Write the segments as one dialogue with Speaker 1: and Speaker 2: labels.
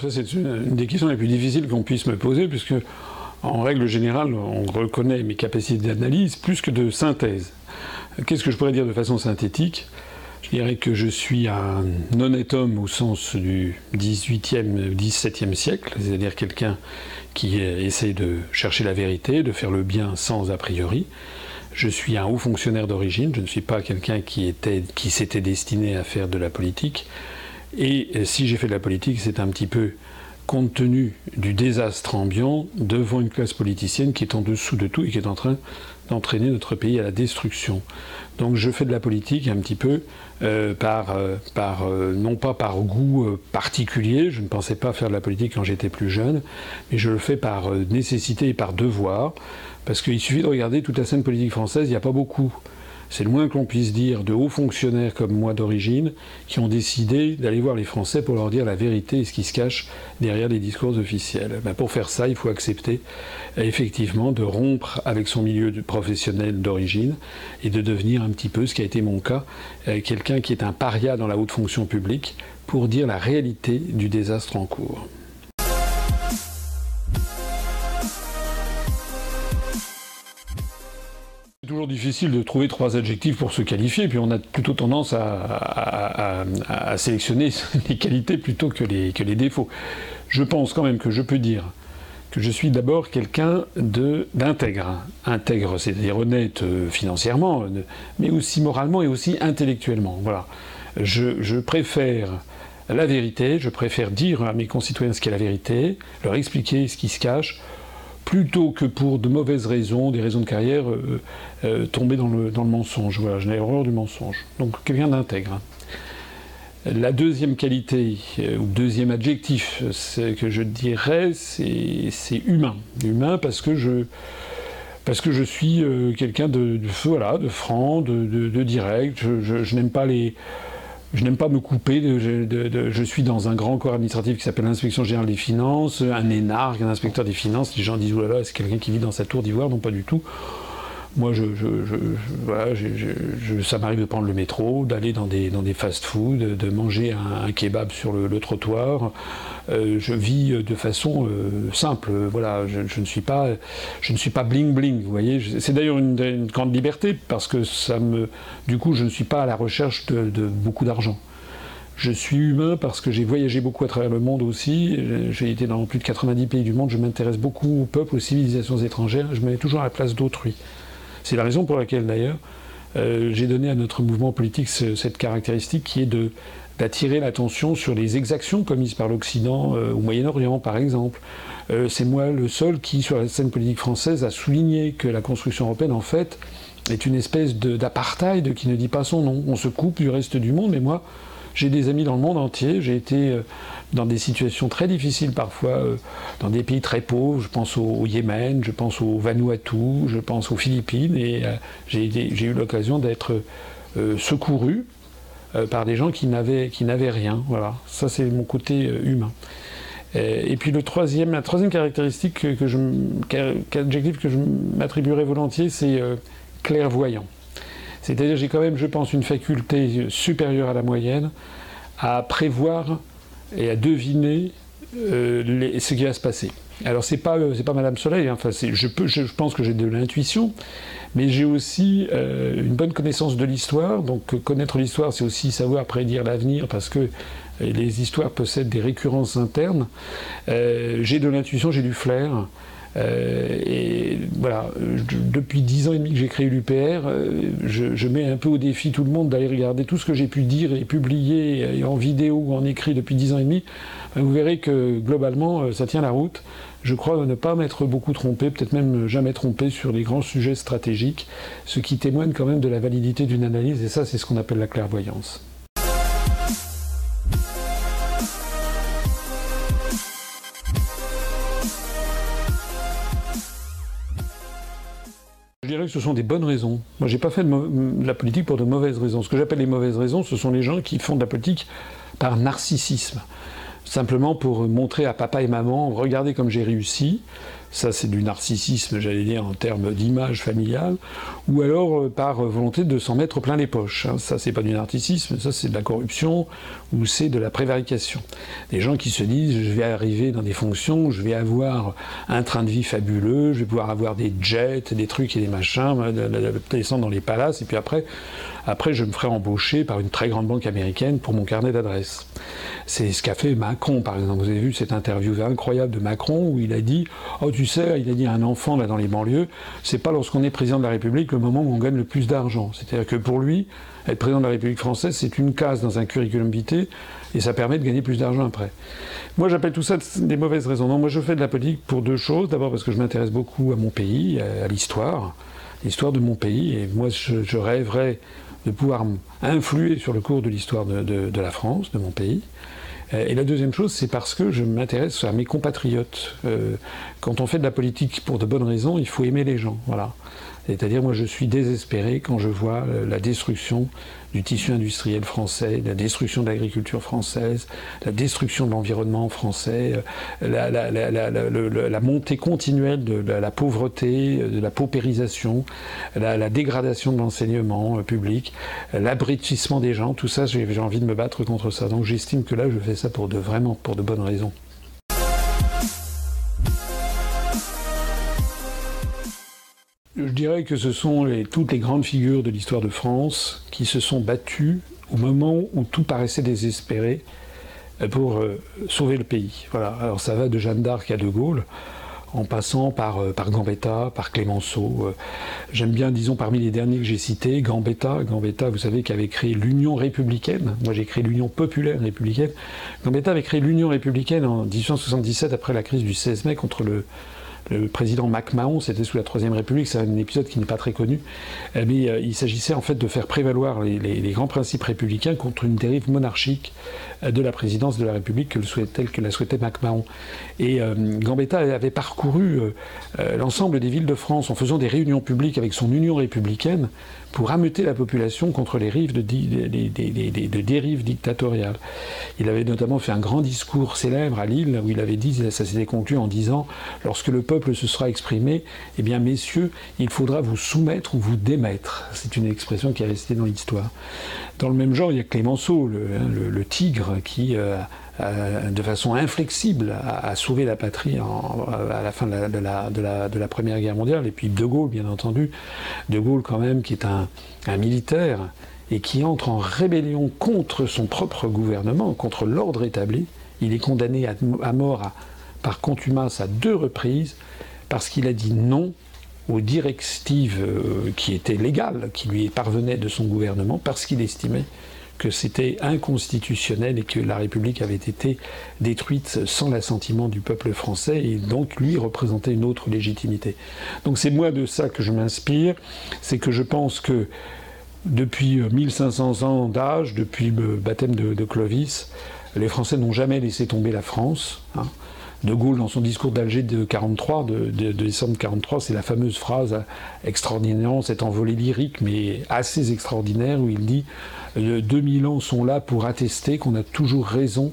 Speaker 1: Ça, c'est une des questions les plus difficiles qu'on puisse me poser, puisque, en règle générale, on reconnaît mes capacités d'analyse plus que de synthèse. Qu'est-ce que je pourrais dire de façon synthétique? Je dirais que je suis un honnête homme au sens du 18e, 17e siècle, c'est-à-dire quelqu'un qui essaie de chercher la vérité, de faire le bien sans a priori. Je suis un haut fonctionnaire d'origine, je ne suis pas quelqu'un qui, qui s'était destiné à faire de la politique. Et si j'ai fait de la politique, c'est un petit peu compte tenu du désastre ambiant devant une classe politicienne qui est en dessous de tout et qui est en train d'entraîner notre pays à la destruction. Donc je fais de la politique un petit peu euh, par, euh, par euh, non pas par goût particulier, je ne pensais pas faire de la politique quand j'étais plus jeune, mais je le fais par nécessité et par devoir, parce qu'il suffit de regarder toute la scène politique française, il n'y a pas beaucoup c'est le moins qu'on puisse dire, de hauts fonctionnaires comme moi d'origine, qui ont décidé d'aller voir les Français pour leur dire la vérité et ce qui se cache derrière les discours officiels. Ben, pour faire ça, il faut accepter effectivement de rompre avec son milieu professionnel d'origine et de devenir un petit peu, ce qui a été mon cas, euh, quelqu'un qui est un paria dans la haute fonction publique pour dire la réalité du désastre en cours. Difficile de trouver trois adjectifs pour se qualifier, puis on a plutôt tendance à, sélectionner les qualités plutôt que les, défauts. Je pense quand même que je peux dire que je suis d'abord quelqu'un d'intègre. Intègre, c'est-à-dire honnête euh, financièrement, euh, mais aussi moralement et aussi intellectuellement. Voilà. Je préfère la vérité, je préfère dire à mes concitoyens ce qu'est la vérité, leur expliquer ce qui se cache, plutôt que pour de mauvaises raisons, des raisons de carrière, euh, euh, tomber dans le, dans le mensonge. Voilà, je n'ai du mensonge. Donc quelqu'un d'intègre. La deuxième qualité, euh, ou deuxième adjectif que je dirais, c'est humain. Humain parce que je, parce que je suis quelqu'un de, de, voilà, de franc, de direct. je n'aime pas les je n'aime pas me couper. Je suis dans un grand corps administratif qui s'appelle l'Inspection générale des finances, un énarque, un inspecteur des finances. Les gens disent oh là là, c'est quelqu'un qui vit dans sa tour d'ivoire. Non, pas du tout. Moi, ça m'arrive de prendre le métro, d'aller dans des, fast-foods, de manger un, kebab sur le, trottoir. Euh, je vis de façon euh, simple. Voilà, je, ne suis pas, je ne suis pas bling bling. Vous voyez, c'est d'ailleurs une, grande liberté parce que ça me, du coup, je ne suis pas à la recherche de, de beaucoup d'argent. Je suis humain parce que j'ai voyagé beaucoup à travers le monde aussi. J'ai été dans plus de 90 pays du monde. Je m'intéresse beaucoup aux peuples, aux civilisations étrangères. Je me mets toujours à la place d'autrui. C'est la raison pour laquelle d'ailleurs euh, j'ai donné à notre mouvement politique cette caractéristique qui est d'attirer l'attention sur les exactions commises par l'Occident euh, au Moyen-Orient, par exemple. Euh, c'est moi le seul qui, sur la scène politique française, a souligné que la construction européenne, en fait, est une espèce d'apartheid qui ne dit pas son nom. On se coupe du reste du monde, mais moi, j'ai des amis dans le monde entier. J'ai été euh, dans des situations très difficiles parfois, euh, dans des pays très pauvres. Je pense au, Yémen, je pense au Vanuatu, je pense aux Philippines. Et euh, j'ai eu l'occasion d'être secouru par des gens qui n'avaient rien. Voilà, ça c'est mon côté humain. Et puis le troisième, la troisième caractéristique que, que je m'attribuerais volontiers, c'est clairvoyant. C'est-à-dire j'ai quand même, je pense, une faculté supérieure à la moyenne à prévoir et à deviner euh, ce qui va se passer. Alors c'est pas euh, c'est pas Madame Soleil, hein. enfin je, pense que j'ai de l'intuition, mais j'ai aussi euh, une bonne connaissance de l'histoire. Donc connaître l'histoire, c'est aussi savoir prédire l'avenir, parce que les histoires possèdent des récurrences internes. j'ai de l'intuition, j'ai du flair. Euh, et voilà, depuis dix ans et demi que j'ai créé l'UPR, euh, je, mets un peu au défi tout le monde d'aller regarder tout ce que j'ai pu dire et publier en vidéo ou en écrit depuis dix ans et demi. Ben, vous verrez que globalement, euh, ça tient la route. Je crois ne pas m'être beaucoup trompé, peut-être même jamais trompé sur les grands sujets stratégiques, ce qui témoigne quand même de la validité d'une analyse, et ça c'est ce qu'on appelle la clairvoyance. Que ce sont des bonnes raisons. Moi, j'ai pas fait de, la politique pour de mauvaises raisons. Ce que j'appelle les mauvaises raisons, ce sont les gens qui font de la politique par narcissisme. Simplement pour montrer à papa et maman, regardez comme j'ai réussi, ça c'est du narcissisme, j'allais dire, en termes d'image familiale, ou alors euh, par volonté de s'en mettre plein les poches. Hein. Ça c'est pas du narcissisme, ça c'est de la corruption ou c'est de la prévarication. Des gens qui se disent je vais arriver dans des fonctions, je vais avoir un train de vie fabuleux, je vais pouvoir avoir des jets, des trucs et des machins, descendre dans les palaces, et puis après, après je me ferai embaucher par une très grande banque américaine pour mon carnet d'adresses. C'est ce qu'a fait Macron, par exemple. Vous avez vu cette interview incroyable de Macron où il a dit Oh, tu sais, il a dit à un enfant là dans les banlieues, c'est pas lorsqu'on est président de la République le moment où on gagne le plus d'argent. C'est-à-dire que pour lui, être président de la République française, c'est une case dans un curriculum vitae et ça permet de gagner plus d'argent après. Moi, j'appelle tout ça des mauvaises raisons. Non, moi, je fais de la politique pour deux choses. D'abord, parce que je m'intéresse beaucoup à mon pays, à, l'histoire, l'histoire de mon pays. Et moi, je, rêverais de pouvoir influer sur le cours de l'histoire de la France, de mon pays. Euh, et la deuxième chose, c'est parce que je m'intéresse à mes compatriotes. Euh, quand on fait de la politique pour de bonnes raisons, il faut aimer les gens. Voilà. C'est-à-dire, moi, je suis désespéré quand je vois euh, la destruction du tissu industriel français, la destruction de l'agriculture française, la destruction de l'environnement français, euh, la, montée continuelle de la, pauvreté, de la paupérisation, la, dégradation de l'enseignement euh, public, l'abrutissement des gens, tout ça, j'ai envie de me battre contre ça. Donc j'estime que là, je fais ça pour de vraiment pour de bonnes raisons. Je dirais que ce sont toutes les grandes figures de l'histoire de France qui se sont battues au moment où tout paraissait désespéré euh, pour euh, sauver le pays. Voilà. Alors ça va de Jeanne d'Arc à De Gaulle, en passant par, euh, par Gambetta, par Clémenceau. J'aime bien, disons, parmi les derniers que j'ai cités, Gambetta. Gambetta, vous savez, qui avait créé l'Union républicaine. Moi, j'ai créé l'Union populaire républicaine. Gambetta avait créé l'Union républicaine en 1877, après la crise du 16 mai, contre le, le président MacMahon, c'était sous la Troisième République, c'est un épisode qui n'est pas très connu, eh mais euh, il s'agissait en fait de faire prévaloir les, grands principes républicains contre une dérive monarchique euh, de la présidence de la République que le telle que la souhaitait MacMahon. Et euh, Gambetta avait parcouru l'ensemble des villes de France en faisant des réunions publiques avec son Union républicaine pour ameuter la population contre les rives de, dérives dictatoriales. Il avait notamment fait un grand discours célèbre à Lille où il avait dit, ça s'était conclu en disant, lorsque le peuple se sera exprimé, eh bien messieurs, il faudra vous soumettre ou vous démettre. C'est une expression qui est restée dans l'histoire. Dans le même genre, il y a Clémenceau, le, hein, tigre, qui... Euh, de façon inflexible à, sauver la patrie à la fin de la, Première Guerre mondiale. Et puis De Gaulle, bien entendu. De Gaulle, quand même, qui est un, militaire et qui entre en rébellion contre son propre gouvernement, contre l'ordre établi. Il est condamné à, mort par contumace à deux reprises parce qu'il a dit non aux directives euh, qui étaient légales, qui lui parvenaient de son gouvernement, parce qu'il estimait que c'était inconstitutionnel et que la République avait été détruite sans l'assentiment du peuple français et donc lui représentait une autre légitimité. Donc c'est moi de ça que je m'inspire, c'est que je pense que depuis 1500 ans d'âge, depuis le baptême de, Clovis, les Français n'ont jamais laissé tomber la France. Hein. De Gaulle, dans son discours d'Alger de 43, de, décembre 43, c'est la fameuse phrase extraordinaire, cet envolée lyrique, mais assez extraordinaire, où il dit 2000 ans sont là pour attester qu'on a toujours raison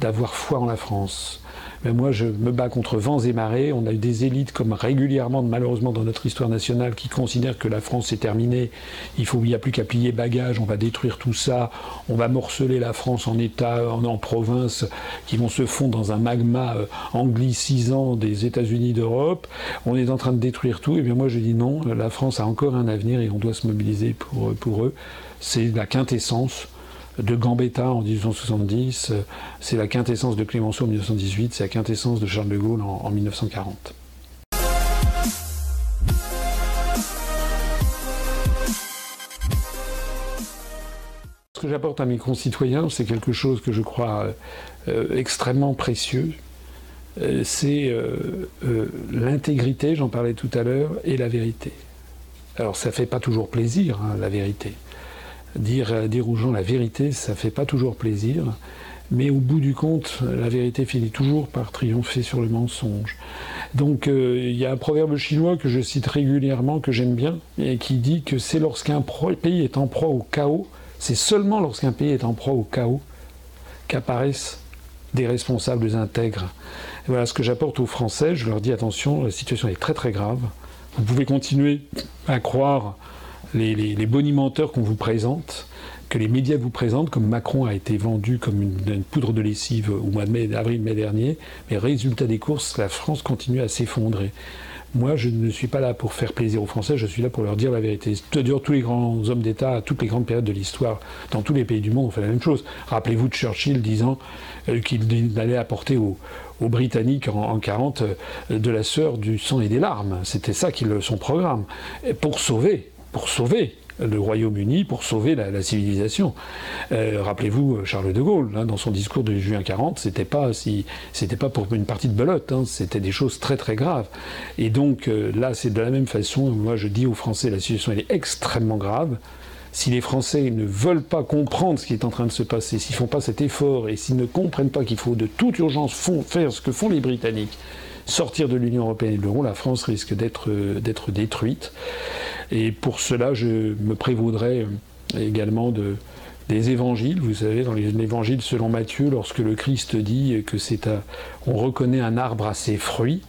Speaker 1: d'avoir foi en la France. Mais moi, je me bats contre vents et marées. On a eu des élites, comme régulièrement, malheureusement, dans notre histoire nationale, qui considèrent que la France est terminée. Il n'y a plus qu'à plier bagages. On va détruire tout ça. On va morceler la France en État, en, en province, qui vont se fondre dans un magma euh, anglicisant des États-Unis d'Europe. On est en train de détruire tout. Et bien moi, je dis non. La France a encore un avenir et on doit se mobiliser pour, pour eux c'est la quintessence de Gambetta en 1870, c'est la quintessence de Clémenceau en 1918, c'est la quintessence de Charles de Gaulle en, 1940. Ce que j'apporte à mes concitoyens, c'est quelque chose que je crois euh, extrêmement précieux. Euh, c'est euh, l'intégrité, j'en parlais tout à l'heure, et la vérité. Alors ça ne fait pas toujours plaisir, hein, la vérité. Dire, dire aux gens la vérité, ça fait pas toujours plaisir, mais au bout du compte, la vérité finit toujours par triompher sur le mensonge. Donc euh, il y a un proverbe chinois que je cite régulièrement, que j'aime bien, et qui dit que c'est lorsqu'un pays est en proie au chaos, c'est seulement lorsqu'un pays est en proie au chaos qu'apparaissent des responsables intègres. voilà ce que j'apporte aux Français. Je leur dis attention, la situation est très très grave. Vous pouvez continuer à croire les, les bonimenteurs qu'on vous présente, que les médias vous présentent, comme Macron a été vendu comme une, poudre de lessive au mois d'avril-mai dernier, mais résultat des courses, la France continue à s'effondrer. Moi, je ne suis pas là pour faire plaisir aux Français, je suis là pour leur dire la vérité. C'est-à-dire, tous les grands hommes d'État, à toutes les grandes périodes de l'histoire, dans tous les pays du monde, ont fait la même chose. Rappelez-vous de Churchill disant euh, qu'il allait apporter aux, Britanniques en, 1940 euh, de la sueur, du sang et des larmes. C'était ça son programme. pour sauver, pour sauver le Royaume-Uni pour sauver la, civilisation. Euh, rappelez-vous Charles de Gaulle, hein, dans son discours de juin 40, c'était pas si, c'était pas pour une partie de belote, hein, c'était des choses très très graves. Et donc euh, là, c'est de la même façon. Moi, je dis aux Français, la situation est extrêmement grave. Si les Français ne veulent pas comprendre ce qui est en train de se passer, s'ils font pas cet effort et s'ils ne comprennent pas qu'il faut de toute urgence faire ce que font les Britanniques, sortir de l'Union européenne et de l'euro, la France risque d'être détruite. Et pour cela, je me prévaudrais également de, des évangiles. Vous savez, dans l'évangile selon Matthieu, lorsque le Christ dit que c'est on reconnaît un arbre à ses fruits,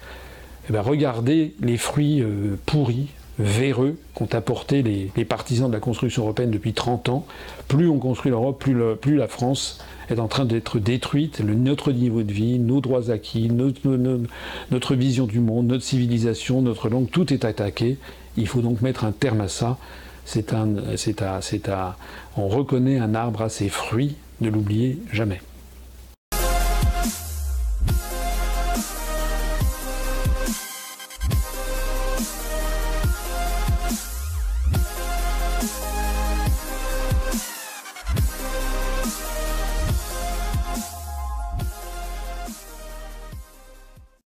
Speaker 1: eh bien, regardez les fruits euh, pourris, véreux qu'ont apporté les, partisans de la construction européenne depuis 30 ans. Plus on construit l'Europe, plus, plus, la France est en train d'être détruite. Le, notre niveau de vie, nos droits acquis, notre, notre vision du monde, notre civilisation, notre langue, tout est attaqué. Il faut donc mettre un terme à ça. On reconnaît un arbre à ses fruits, ne l'oubliez jamais.